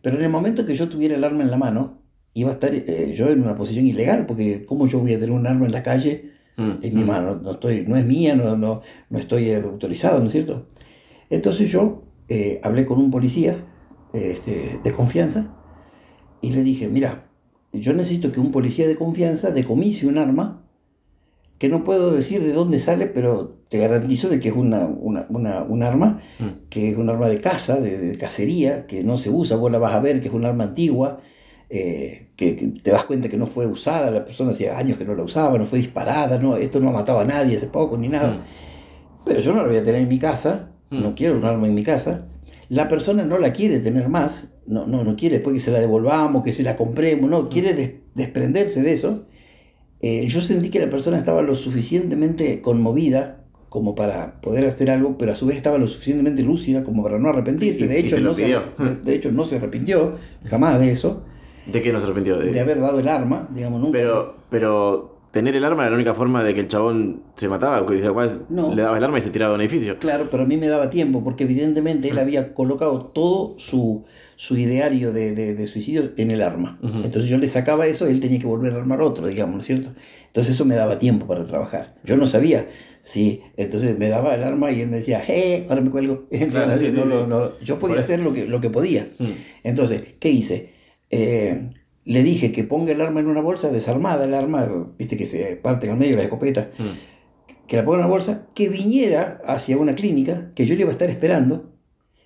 Pero en el momento que yo tuviera el arma en la mano, iba a estar eh, yo en una posición ilegal, porque ¿cómo yo voy a tener un arma en la calle mm, en mi mm. mano? No, estoy, no es mía, no, no, no estoy autorizado, ¿no es cierto? Entonces yo eh, hablé con un policía este, de confianza y le dije, mira, yo necesito que un policía de confianza decomise un arma que no puedo decir de dónde sale, pero te garantizo de que es una, un arma, mm. que es un arma de caza, de, cacería, que no se usa, vos la vas a ver, que es un arma antigua, eh, que, te das cuenta que no fue usada, la persona hacía años que no la usaba, no fue disparada, no, esto no ha matado a nadie hace poco ni nada. Mm. Pero yo no la voy a tener en mi casa, mm. no quiero un arma en mi casa. La persona no la quiere tener más, no, no, no quiere después que se la devolvamos, que se la compremos, no, quiere desprenderse de eso eh, yo sentí que la persona estaba lo suficientemente conmovida como para poder hacer algo, pero a su vez estaba lo suficientemente lúcida como para no arrepentirse. de, hecho, no se, de, hecho, no se arrepintió jamás de eso. ¿De qué no se arrepintió? De, haber dado el arma, digamos, nunca. Pero, pero tener el arma era la única forma de que el chabón se mataba, no. le daba el arma y se tiraba de un edificio. Claro, pero a mí me daba tiempo, porque evidentemente él había colocado todo su, su ideario de, de, suicidio en el arma. Entonces yo le sacaba eso, él tenía que volver a armar otro, digamos, ¿no es cierto? Entonces eso me daba tiempo para trabajar. Yo no sabía, sí, entonces me daba el arma y él me decía, ¡eh! Ahora me cuelgo. yo podía hacer lo que, lo que podía. Mm. Entonces, ¿qué hice? Eh, le dije que ponga el arma en una bolsa, desarmada el arma, viste que se parte al medio de la escopeta, mm. que la ponga en una bolsa, que viniera hacia una clínica, que yo le iba a estar esperando,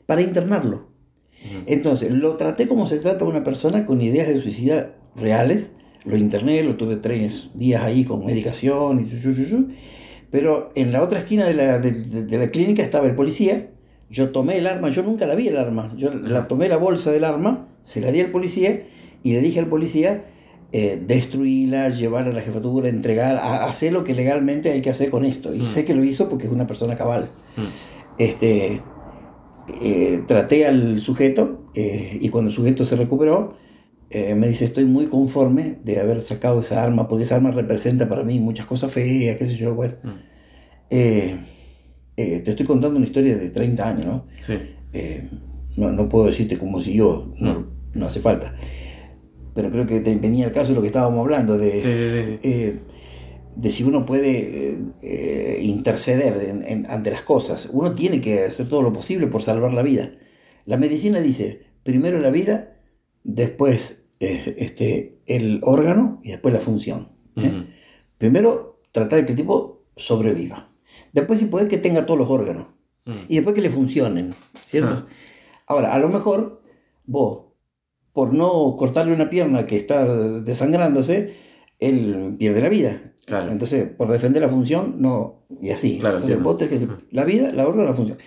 para internarlo. Mm. Entonces, lo traté como se trata a una persona con ideas de suicidio reales, lo interné, lo tuve tres días ahí con medicación y pero en la otra esquina de la, de la clínica estaba el policía, yo tomé el arma, yo nunca la vi el arma, yo la tomé la bolsa del arma, se la di al policía, y le dije al policía, eh, destruirla, llevar a la jefatura, entregar, hacer lo que legalmente hay que hacer con esto. Y mm. sé que lo hizo porque es una persona cabal. Mm. Este, eh, traté al sujeto eh, y cuando el sujeto se recuperó, me dice, estoy muy conforme de haber sacado esa arma, porque esa arma representa para mí muchas cosas feas, qué sé yo, bueno. Mm. te estoy contando una historia de 30 años, ¿no? Sí. no, no, puedo decirte como si yo, no, no hace falta pero creo que venía el caso de lo que estábamos hablando, de, eh, de si uno puede eh, interceder ante las cosas. Uno tiene que hacer todo lo posible por salvar la vida. La medicina dice, primero la vida, después eh, este, el órgano y después la función. Primero tratar de que el tipo sobreviva. Después si puede que tenga todos los órganos. Y después que le funcionen, ¿cierto? Ahora, a lo mejor vos, por no cortarle una pierna que está desangrándose, él pierde la vida. Claro. Entonces, por defender la función, no, y así. Claro, Entonces, sí. vos tenés que la vida, la honra, la función.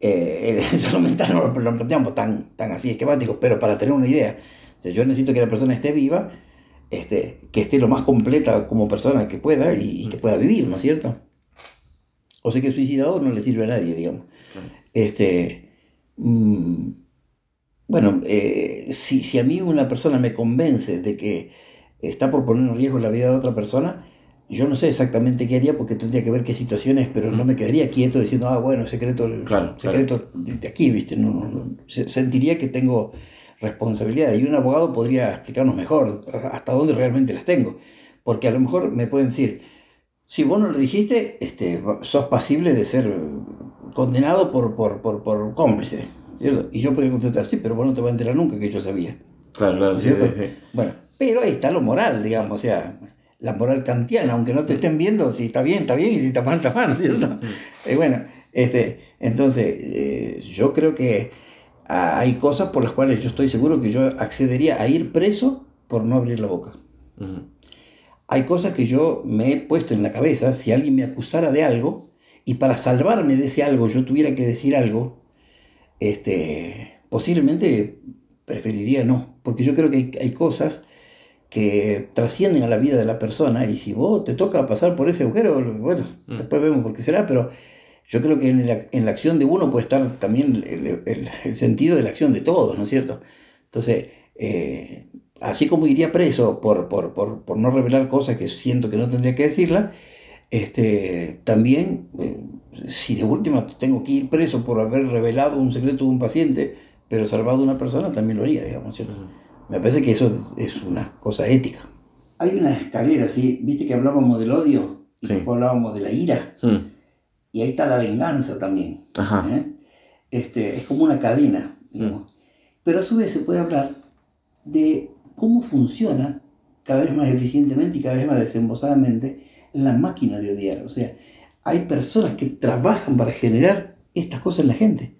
Eh, el salud mental no lo, lo planteamos tan, tan así esquemático, pero para tener una idea. O sea, yo necesito que la persona esté viva, este, que esté lo más completa como persona que pueda y, y que pueda vivir, ¿no es cierto? O sea que el suicidado no le sirve a nadie, digamos. Claro. Este, mm, bueno, eh, si, si a mí una persona me convence de que está por poner en riesgo la vida de otra persona, yo no sé exactamente qué haría porque tendría que ver qué situaciones, pero no me quedaría quieto diciendo, ah, bueno, secreto, Claro, secreto de aquí, ¿viste? No, no, no. Se- Sentiría que tengo responsabilidad y un abogado podría explicarnos mejor hasta dónde realmente las tengo. Porque a lo mejor me pueden decir, si vos no lo dijiste, este, sos pasible de ser condenado por, por, por, por cómplice. Y yo podría contestar, sí, pero vos no te vas a enterar nunca que yo sabía. Claro, claro, sí, sí. Bueno, pero ahí está lo moral, digamos, o sea, la moral kantiana, aunque no te estén viendo, si está bien, está bien, y si está mal, está mal, ¿cierto? Eh, bueno, este, entonces, eh, yo creo que hay cosas por las cuales yo estoy seguro que yo accedería a ir preso por no abrir la boca. Ujú. Hay cosas que yo me he puesto en la cabeza, si alguien me acusara de algo, y para salvarme de ese algo yo tuviera que decir algo, este, posiblemente preferiría no, porque yo creo que hay, hay cosas que trascienden a la vida de la persona y si vos te toca pasar por ese agujero, bueno, Mm. después vemos por qué será, pero yo creo que en la, en la acción de uno puede estar también el, el- el sentido de la acción de todos, ¿no es cierto? Entonces, eh, así como iría preso por, por, por, por no revelar cosas que siento que no tendría que decirlas, este, también, eh, si de última tengo que ir preso por haber revelado un secreto de un paciente, pero salvado a una persona, también lo haría, digamos, ¿cierto? Me parece que eso es una cosa ética. Hay una escalera, ¿sí? Viste que hablábamos del odio y Sí. después hablábamos de la ira, Mm. y ahí está la venganza también. Ajá. ¿eh? Este, es como una cadena, digamos. Pero a su vez se puede hablar de cómo funciona cada vez más eficientemente y cada vez más desembosadamente la máquina de odiar. O sea, hay personas que trabajan para generar estas cosas en la gente.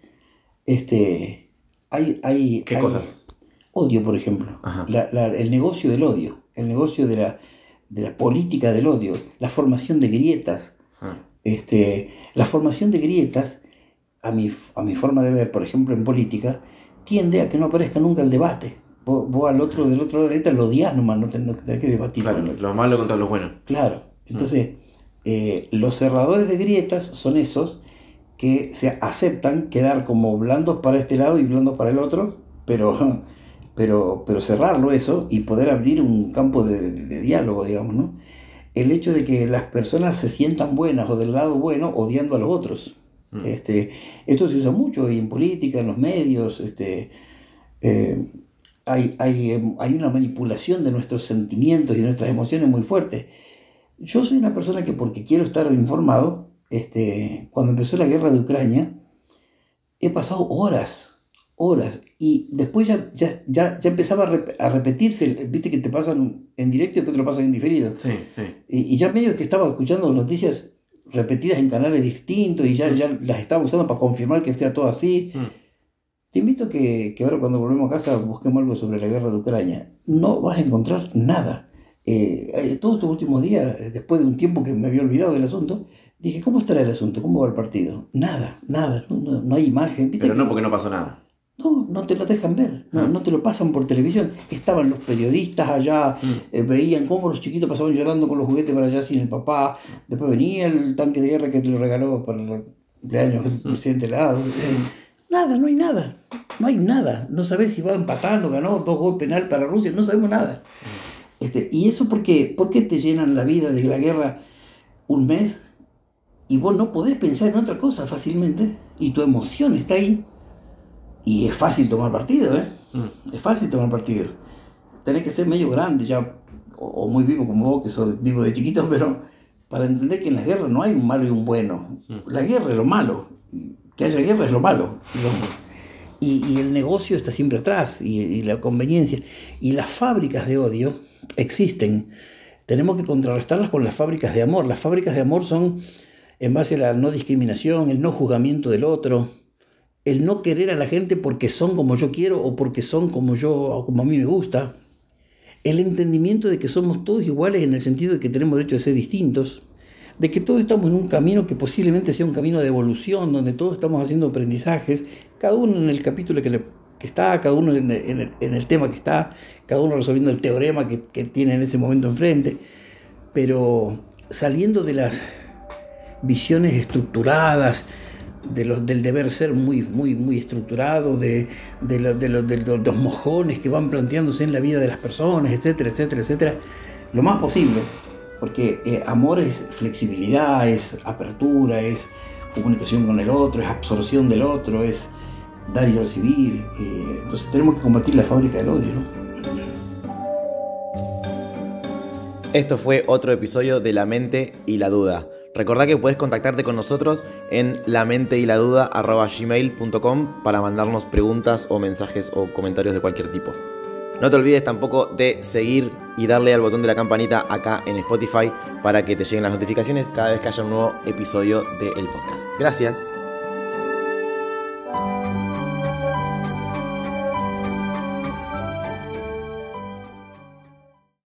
Este, hay, hay, ¿Qué hay cosas? Odio, por ejemplo. La- la- el negocio del odio, el negocio de la, de la política del odio, la formación de grietas, Ah. este, la formación de grietas, a mi, a mi forma de ver, por ejemplo, en política, tiende a que no aparezca nunca el debate. Vos, vos al otro del otro lado de la grieta lo odias nomás, no tenés, no tenés que debatir. Claro, lo malo contra lo bueno. Claro. Entonces, eh, los cerradores de grietas son esos que se aceptan quedar como blandos para este lado y blandos para el otro, pero, pero, pero cerrarlo eso y poder abrir un campo de, de- de diálogo, digamos, ¿no? El hecho de que las personas se sientan buenas o del lado bueno odiando a los otros. Mm. Este, esto se usa mucho y en política, en los medios, este, eh, hay, hay, hay una manipulación de nuestros sentimientos y nuestras emociones muy fuerte. Yo soy una persona que porque quiero estar informado, este, cuando empezó la guerra de Ucrania, he pasado horas, horas, y después ya, ya, ya, ya empezaba a, rep- a repetirse, viste que te pasan en directo y después te lo pasan en diferido. Sí, sí. Y, y ya medio que estaba escuchando noticias repetidas en canales distintos y ya, ya las estaba usando para confirmar que esté todo así. Mm. Te invito a que, que ahora cuando volvemos a casa busquemos algo sobre la guerra de Ucrania. No vas a encontrar nada. Eh, eh, todos estos últimos días, eh, después de un tiempo que me había olvidado del asunto, dije, ¿cómo estará el asunto? ¿Cómo va el partido? Nada, nada, no, no, no hay imagen. ¿Viste Pero no porque no pasó nada. no, no te lo dejan ver, no, Ah. no te lo pasan por televisión. Estaban los periodistas allá, Mm. eh, veían cómo los chiquitos pasaban llorando con los juguetes para allá sin el papá. Después venía el tanque de guerra que te lo regaló para el cumpleaños del presidente helado. Nada, no hay nada. No hay nada. No sabes si va empatando, ganó dos goles penal para Rusia, no sabemos nada. Este, ¿Y eso por qué? ¿Por qué te llenan la vida de la guerra un mes y vos no podés pensar en otra cosa fácilmente? Y tu emoción está ahí. Y es fácil tomar partido, ¿eh? Mm. Es fácil tomar partido. Tenés que ser medio grande ya, o, o muy vivo como vos, que sos vivo de chiquito, pero para entender que en la guerra no hay un malo y un bueno. La guerra es lo malo. Que haya guerra es lo malo. Lo- Y, y el negocio está siempre atrás, y, y la conveniencia. Y las fábricas de odio existen. Tenemos que contrarrestarlas con las fábricas de amor. Las fábricas de amor son en base a la no discriminación, el no juzgamiento del otro, el no querer a la gente porque son como yo quiero o porque son como yo o como a mí me gusta, el entendimiento de que somos todos iguales en el sentido de que tenemos derecho a ser distintos, de que todos estamos en un camino que posiblemente sea un camino de evolución, donde todos estamos haciendo aprendizajes, cada uno en el capítulo que, le, está, cada uno en el, tema que está, cada uno resolviendo el teorema que, que tiene en ese momento enfrente, pero saliendo de las visiones estructuradas, de los, del deber ser muy, muy, muy estructurado, de, de, de, los mojones que van planteándose en la vida de las personas, etcétera, etcétera, etcétera, lo más posible, porque eh, amor es flexibilidad, es apertura, es comunicación con el otro, es absorción del otro, es dar y recibir. Eh, entonces tenemos que combatir la fábrica del odio. ¿no? Esto fue otro episodio de La mente y la duda. Recordá que puedes contactarte con nosotros en la mente y la duda gmail.com para mandarnos preguntas o mensajes o comentarios de cualquier tipo. No te olvides tampoco de seguir y darle al botón de la campanita acá en Spotify para que te lleguen las notificaciones cada vez que haya un nuevo episodio del podcast. Gracias.